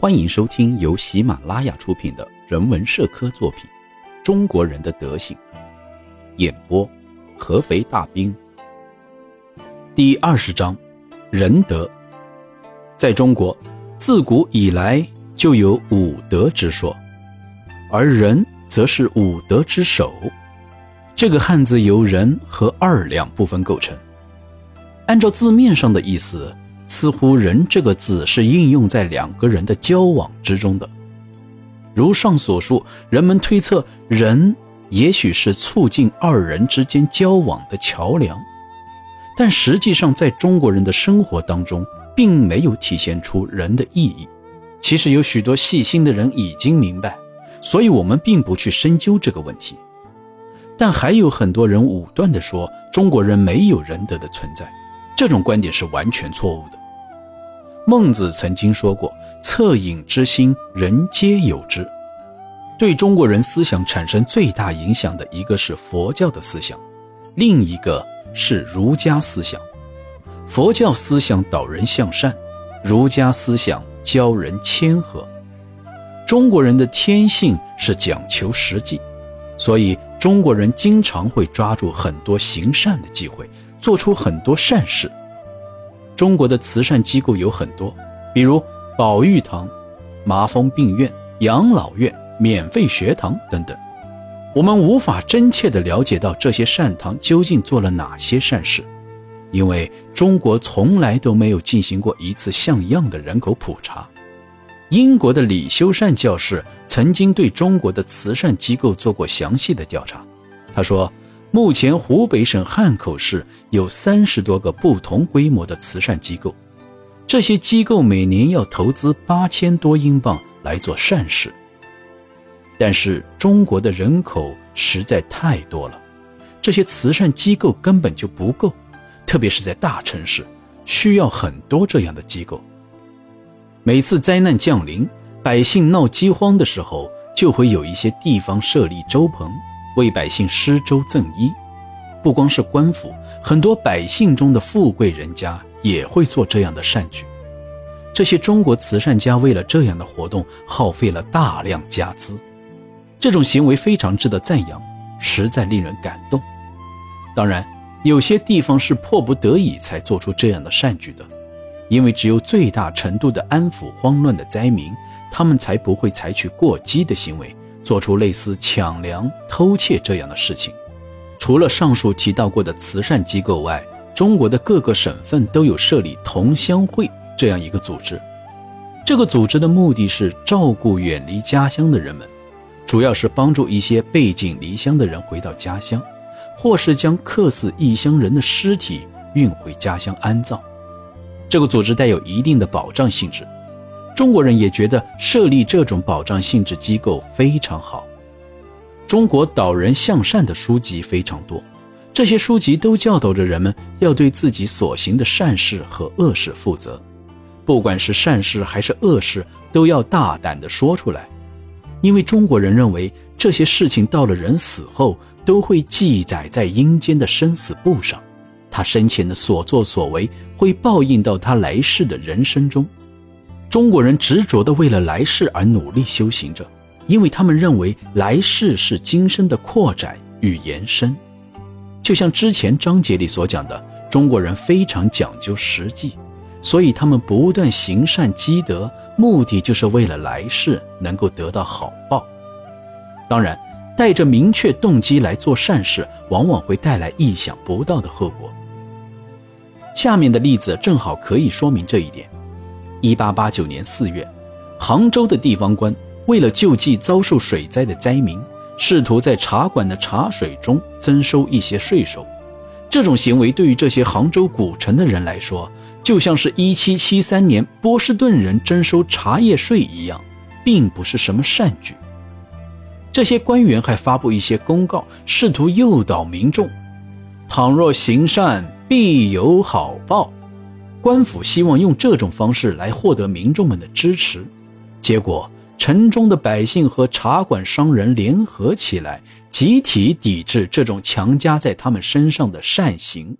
欢迎收听由喜马拉雅出品的人文社科作品《中国人的德行》，演播合肥大兵。第二十章，仁德。在中国，自古以来就有五德之说，而仁则是五德之首。这个汉字由仁和二两部分构成。按照字面上的意思。似乎“人”这个字是应用在两个人的交往之中的。如上所述，人们推测“人”也许是促进二人之间交往的桥梁，但实际上，在中国人的生活当中，并没有体现出“人”的意义。其实有许多细心的人已经明白，所以我们并不去深究这个问题。但还有很多人武断地说中国人没有仁德的存在，这种观点是完全错误的。孟子曾经说过：“恻隐之心，人皆有之。”对中国人思想产生最大影响的一个是佛教的思想，另一个是儒家思想。佛教思想导人向善，儒家思想教人谦和。中国人的天性是讲求实际，所以中国人经常会抓住很多行善的机会，做出很多善事。中国的慈善机构有很多，比如宝玉堂、麻风病院、养老院、免费学堂等等。我们无法真切地了解到这些善堂究竟做了哪些善事，因为中国从来都没有进行过一次像样的人口普查。英国的李修善教士曾经对中国的慈善机构做过详细的调查，他说。目前，湖北省汉口市有三十多个不同规模的慈善机构，这些机构每年要投资八千多英镑来做善事。但是，中国的人口实在太多了，这些慈善机构根本就不够，特别是在大城市，需要很多这样的机构。每次灾难降临，百姓闹饥荒的时候，就会有一些地方设立粥棚。为百姓施粥赠衣，不光是官府，很多百姓中的富贵人家也会做这样的善举。这些中国慈善家为了这样的活动，耗费了大量家资，这种行为非常值得赞扬，实在令人感动。当然，有些地方是迫不得已才做出这样的善举的，因为只有最大程度的安抚慌乱的灾民，他们才不会采取过激的行为。做出类似抢粮、偷窃这样的事情。除了上述提到过的慈善机构外，中国的各个省份都有设立同乡会这样一个组织。这个组织的目的是照顾远离家乡的人们，主要是帮助一些背井离乡的人回到家乡，或是将客死异乡人的尸体运回家乡安葬。这个组织带有一定的保障性质。中国人也觉得设立这种保障性质机构非常好。中国导人向善的书籍非常多，这些书籍都教导着人们要对自己所行的善事和恶事负责，不管是善事还是恶事，都要大胆地说出来，因为中国人认为这些事情到了人死后都会记载在阴间的生死簿上，他生前的所作所为会报应到他来世的人生中。中国人执着地为了来世而努力修行着，因为他们认为来世是今生的扩展与延伸。就像之前章节里所讲的，中国人非常讲究实际，所以他们不断行善积德，目的就是为了来世能够得到好报。当然，带着明确动机来做善事，往往会带来意想不到的后果。下面的例子正好可以说明这一点。一八八九年四月，杭州的地方官为了救济遭受水灾的灾民，试图在茶馆的茶水中增收一些税收。这种行为对于这些杭州古城的人来说，就像是一七七三年波士顿人征收茶叶税一样，并不是什么善举。这些官员还发布一些公告，试图诱导民众：倘若行善，必有好报。官府希望用这种方式来获得民众们的支持，结果城中的百姓和茶馆商人联合起来，集体抵制这种强加在他们身上的善行。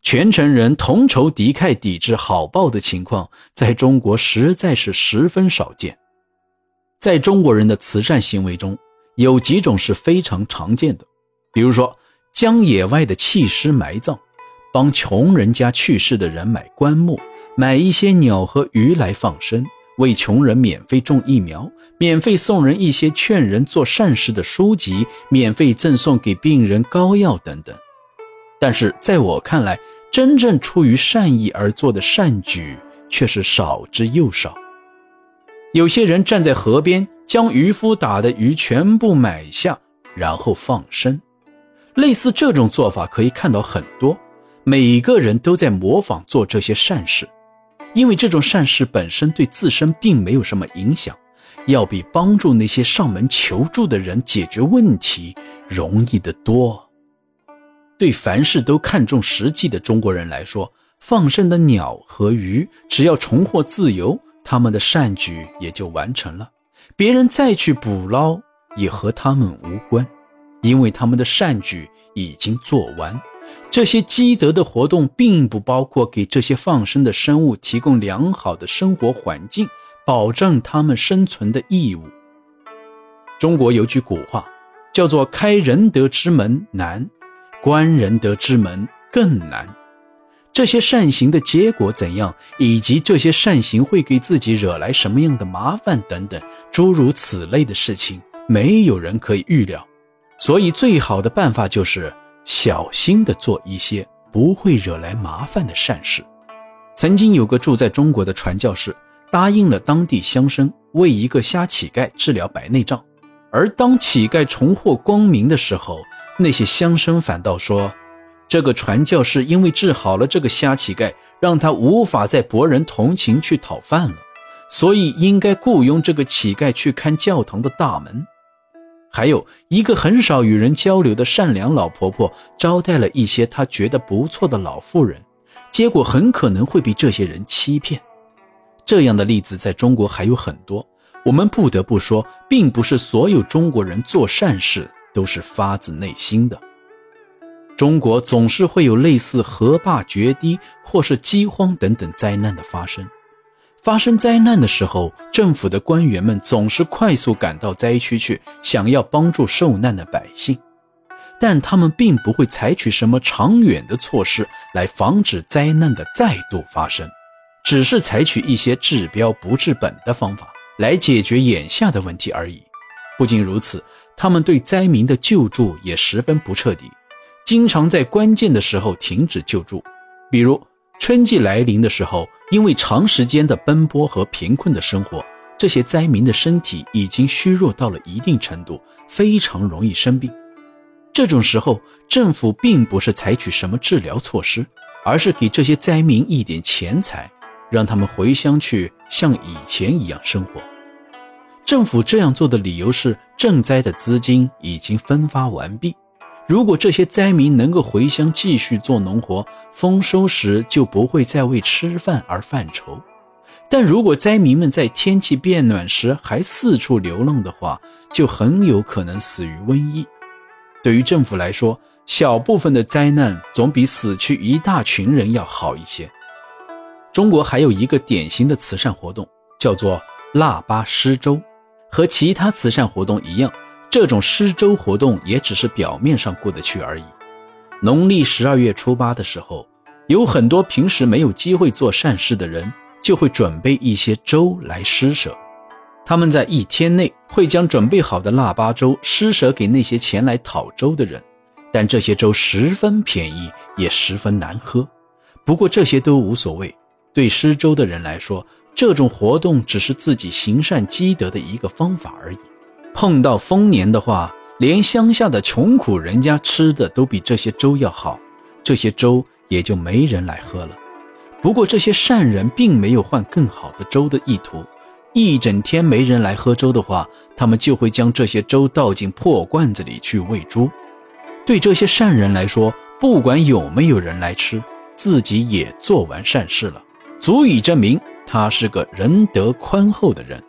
全城人同仇敌忾、抵制好报的情况，在中国实在是十分少见。在中国人的慈善行为中，有几种是非常常见的，比如说将野外的弃尸埋葬，帮穷人家去世的人买棺木，买一些鸟和鱼来放生，为穷人免费种疫苗，免费送人一些劝人做善事的书籍，免费赠送给病人膏药等等。但是在我看来，真正出于善意而做的善举却是少之又少。有些人站在河边，将渔夫打的鱼全部买下，然后放生。类似这种做法可以看到很多，每个人都在模仿做这些善事，因为这种善事本身对自身并没有什么影响，要比帮助那些上门求助的人解决问题容易得多。对凡事都看重实际的中国人来说，放生的鸟和鱼，只要重获自由，他们的善举也就完成了。别人再去捕捞，也和他们无关，因为他们的善举已经做完。这些积德的活动，并不包括给这些放生的生物提供良好的生活环境，保证他们生存的义务。中国有句古话，叫做“开仁德之门难”。关仁德之门更难，这些善行的结果怎样，以及这些善行会给自己惹来什么样的麻烦等等，诸如此类的事情，没有人可以预料。所以，最好的办法就是小心地做一些不会惹来麻烦的善事。曾经有个住在中国的传教士，答应了当地乡绅为一个瞎乞丐治疗白内障，而当乞丐重获光明的时候，那些乡绅反倒说，这个传教士因为治好了这个瞎乞丐，让他无法再博人同情去讨饭了，所以应该雇佣这个乞丐去看教堂的大门。还有一个很少与人交流的善良老婆婆，招待了一些她觉得不错的老妇人，结果很可能会被这些人欺骗。这样的例子在中国还有很多。我们不得不说，并不是所有中国人做善事。都是发自内心的。中国总是会有类似河坝决堤或是饥荒等等灾难的发生。发生灾难的时候，政府的官员们总是快速赶到灾区去，想要帮助受难的百姓，但他们并不会采取什么长远的措施来防止灾难的再度发生，只是采取一些治标不治本的方法来解决眼下的问题而已。不仅如此。他们对灾民的救助也十分不彻底，经常在关键的时候停止救助。比如春季来临的时候，因为长时间的奔波和贫困的生活，这些灾民的身体已经虚弱到了一定程度，非常容易生病。这种时候，政府并不是采取什么治疗措施，而是给这些灾民一点钱财，让他们回乡去像以前一样生活。政府这样做的理由是，赈灾的资金已经分发完毕。如果这些灾民能够回乡继续做农活，丰收时就不会再为吃饭而犯愁。但如果灾民们在天气变暖时还四处流浪的话，就很有可能死于瘟疫。对于政府来说，小部分的灾难总比死去一大群人要好一些。中国还有一个典型的慈善活动，叫做腊八施粥。和其他慈善活动一样，这种施粥活动也只是表面上过得去而已。农历十二月初八的时候，有很多平时没有机会做善事的人，就会准备一些粥来施舍。他们在一天内会将准备好的腊八粥施舍给那些前来讨粥的人，但这些粥十分便宜，也十分难喝。不过这些都无所谓，对施粥的人来说。这种活动只是自己行善积德的一个方法而已。碰到丰年的话，连乡下的穷苦人家吃的都比这些粥要好，这些粥也就没人来喝了。不过这些善人并没有换更好的粥的意图，一整天没人来喝粥的话，他们就会将这些粥倒进破罐子里去喂猪。对这些善人来说，不管有没有人来吃，自己也做完善事了，足以证明。他是个仁德宽厚的人。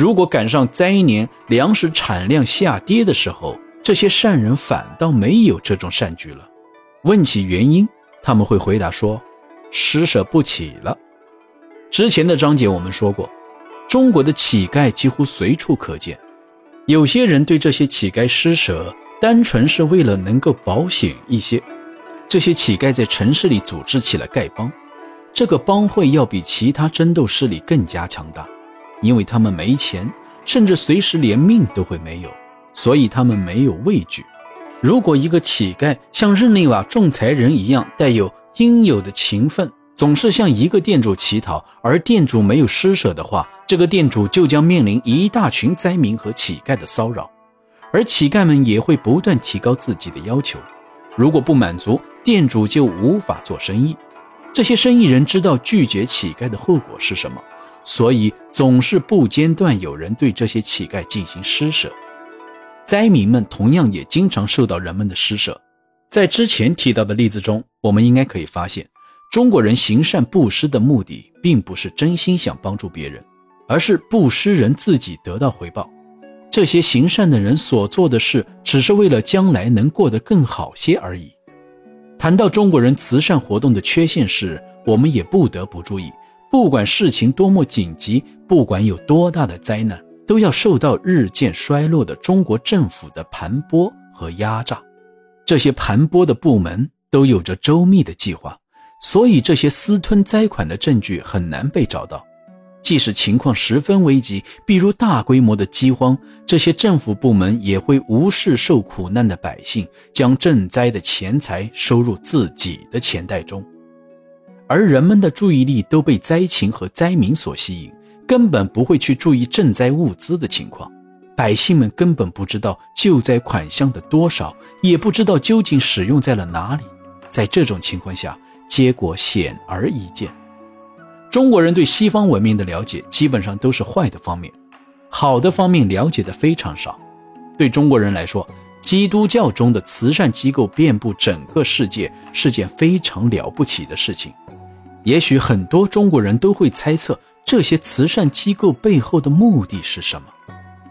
如果赶上灾年，粮食产量下跌的时候，这些善人反倒没有这种善举了。问起原因，他们会回答说：“施舍不起了。”之前的章节我们说过，中国的乞丐几乎随处可见。有些人对这些乞丐施舍，单纯是为了能够保险一些。这些乞丐在城市里组织起了丐帮，这个帮会要比其他争斗势力更加强大，因为他们没钱，甚至随时连命都会没有，所以他们没有畏惧。如果一个乞丐像日内瓦仲裁人一样带有应有的情分，总是向一个店主乞讨，而店主没有施舍的话，这个店主就将面临一大群灾民和乞丐的骚扰，而乞丐们也会不断提高自己的要求。如果不满足，店主就无法做生意。这些生意人知道拒绝乞丐的后果是什么，所以总是不间断有人对这些乞丐进行施舍。灾民们同样也经常受到人们的施舍。在之前提到的例子中，我们应该可以发现，中国人行善布施的目的，并不是真心想帮助别人，而是布施人自己得到回报。这些行善的人所做的事，只是为了将来能过得更好些而已。谈到中国人慈善活动的缺陷时，我们也不得不注意，不管事情多么紧急，不管有多大的灾难。都要受到日渐衰落的中国政府的盘剥和压榨，这些盘剥的部门都有着周密的计划，所以这些私吞灾款的证据很难被找到。即使情况十分危急，比如大规模的饥荒，这些政府部门也会无视受苦难的百姓，将赈灾的钱财收入自己的钱袋中，而人们的注意力都被灾情和灾民所吸引。根本不会去注意赈灾物资的情况，百姓们根本不知道救灾款项的多少，也不知道究竟使用在了哪里。在这种情况下，结果显而易见。中国人对西方文明的了解基本上都是坏的方面，好的方面了解的非常少。对中国人来说，基督教中的慈善机构遍布整个世界是件非常了不起的事情。也许很多中国人都会猜测。这些慈善机构背后的目的是什么？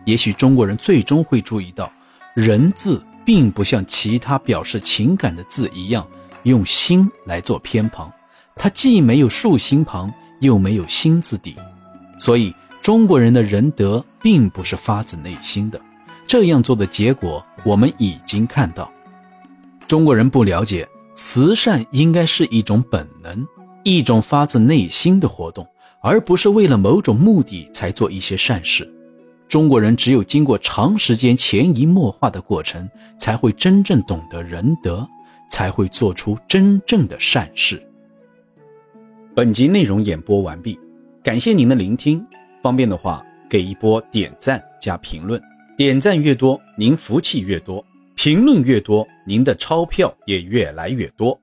也许中国人最终会注意到，“人”字并不像其他表示情感的字一样用“心”来做偏旁，它既没有竖心旁，又没有心字底，所以中国人的仁德并不是发自内心的。这样做的结果，我们已经看到，中国人不了解慈善应该是一种本能，一种发自内心的活动。而不是为了某种目的才做一些善事。中国人只有经过长时间潜移默化的过程，才会真正懂得仁德，才会做出真正的善事。本集内容演播完毕，感谢您的聆听。方便的话，给一波点赞加评论，点赞越多，您福气越多；评论越多，您的钞票也越来越多。